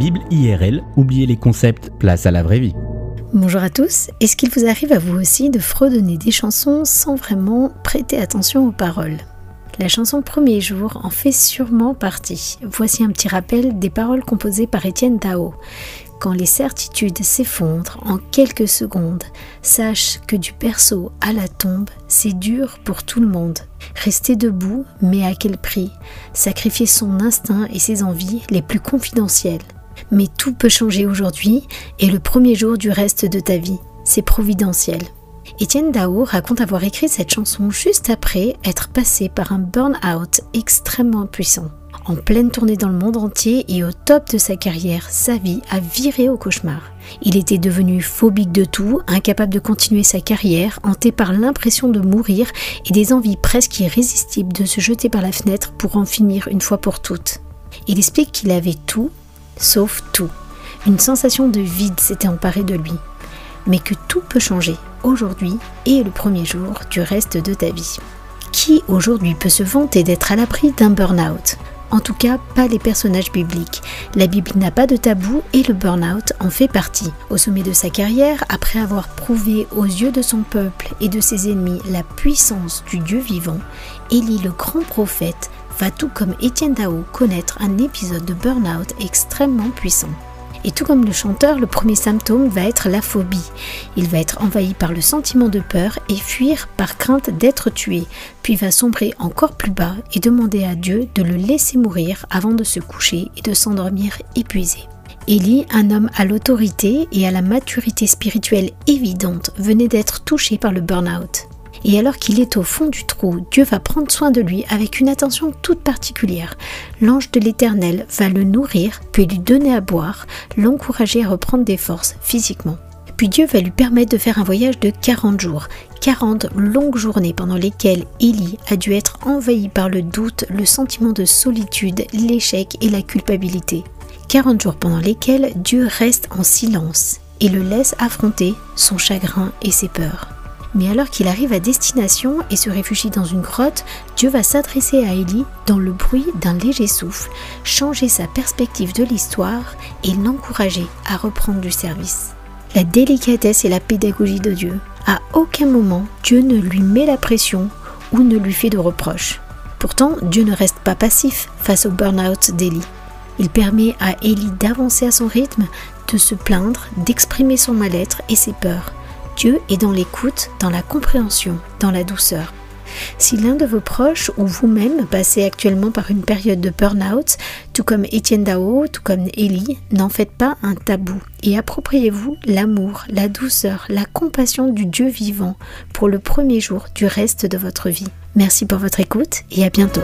Bible IRL, oubliez les concepts, place à la vraie vie. Bonjour à tous, est-ce qu'il vous arrive à vous aussi de fredonner des chansons sans vraiment prêter attention aux paroles? La chanson Premier jour en fait sûrement partie. Voici un petit rappel des paroles composées par Étienne Dao. Quand les certitudes s'effondrent en quelques secondes, sache que du berceau à la tombe, c'est dur pour tout le monde. Rester debout, mais à quel prix? Sacrifier son instinct et ses envies les plus confidentielles. Mais tout peut changer aujourd'hui et le premier jour du reste de ta vie. C'est providentiel. Étienne Dao raconte avoir écrit cette chanson juste après être passé par un burn-out extrêmement puissant. En pleine tournée dans le monde entier et au top de sa carrière, sa vie a viré au cauchemar. Il était devenu phobique de tout, incapable de continuer sa carrière, hanté par l'impression de mourir et des envies presque irrésistibles de se jeter par la fenêtre pour en finir une fois pour toutes. Il explique qu'il avait tout, sauf tout. Une sensation de vide s'était emparée de lui. Mais que tout peut changer aujourd'hui et le premier jour du reste de ta vie. Qui aujourd'hui peut se vanter d'être à l'abri d'un burn-out? En tout cas, pas les personnages bibliques. La Bible n'a pas de tabou et le burn-out en fait partie. Au sommet de sa carrière, après avoir prouvé aux yeux de son peuple et de ses ennemis la puissance du Dieu vivant, Élie le grand prophète va tout comme Étienne Dao connaître un épisode de burn-out extrêmement puissant. Et tout comme le chanteur, le premier symptôme va être la phobie. Il va être envahi par le sentiment de peur et fuir par crainte d'être tué, puis va sombrer encore plus bas et demander à Dieu de le laisser mourir avant de se coucher et de s'endormir épuisé. Élie, un homme à l'autorité et à la maturité spirituelle évidente, venait d'être touché par le burn-out. Et alors qu'il est au fond du trou, Dieu va prendre soin de lui avec une attention toute particulière. L'ange de l'Éternel va le nourrir, puis lui donner à boire, l'encourager à reprendre des forces physiquement. Puis Dieu va lui permettre de faire un voyage de 40 jours, 40 longues journées pendant lesquelles Élie a dû être envahi par le doute, le sentiment de solitude, l'échec et la culpabilité. 40 jours pendant lesquels Dieu reste en silence et le laisse affronter son chagrin et ses peurs. Mais alors qu'il arrive à destination et se réfugie dans une grotte, Dieu va s'adresser à Élie dans le bruit d'un léger souffle, changer sa perspective de l'histoire et l'encourager à reprendre du service. La délicatesse et la pédagogie de Dieu. À aucun moment, Dieu ne lui met la pression ou ne lui fait de reproches. Pourtant, Dieu ne reste pas passif face au burn-out d'Élie. Il permet à Élie d'avancer à son rythme, de se plaindre, d'exprimer son mal-être et ses peurs Dieu est dans l'écoute, dans la compréhension, dans la douceur. Si l'un de vos proches ou vous-même passez actuellement par une période de burn-out, tout comme Étienne Dao, tout comme Élie, n'en faites pas un tabou et appropriez-vous l'amour, la douceur, la compassion du Dieu vivant pour le premier jour du reste de votre vie. Merci pour votre écoute et à bientôt.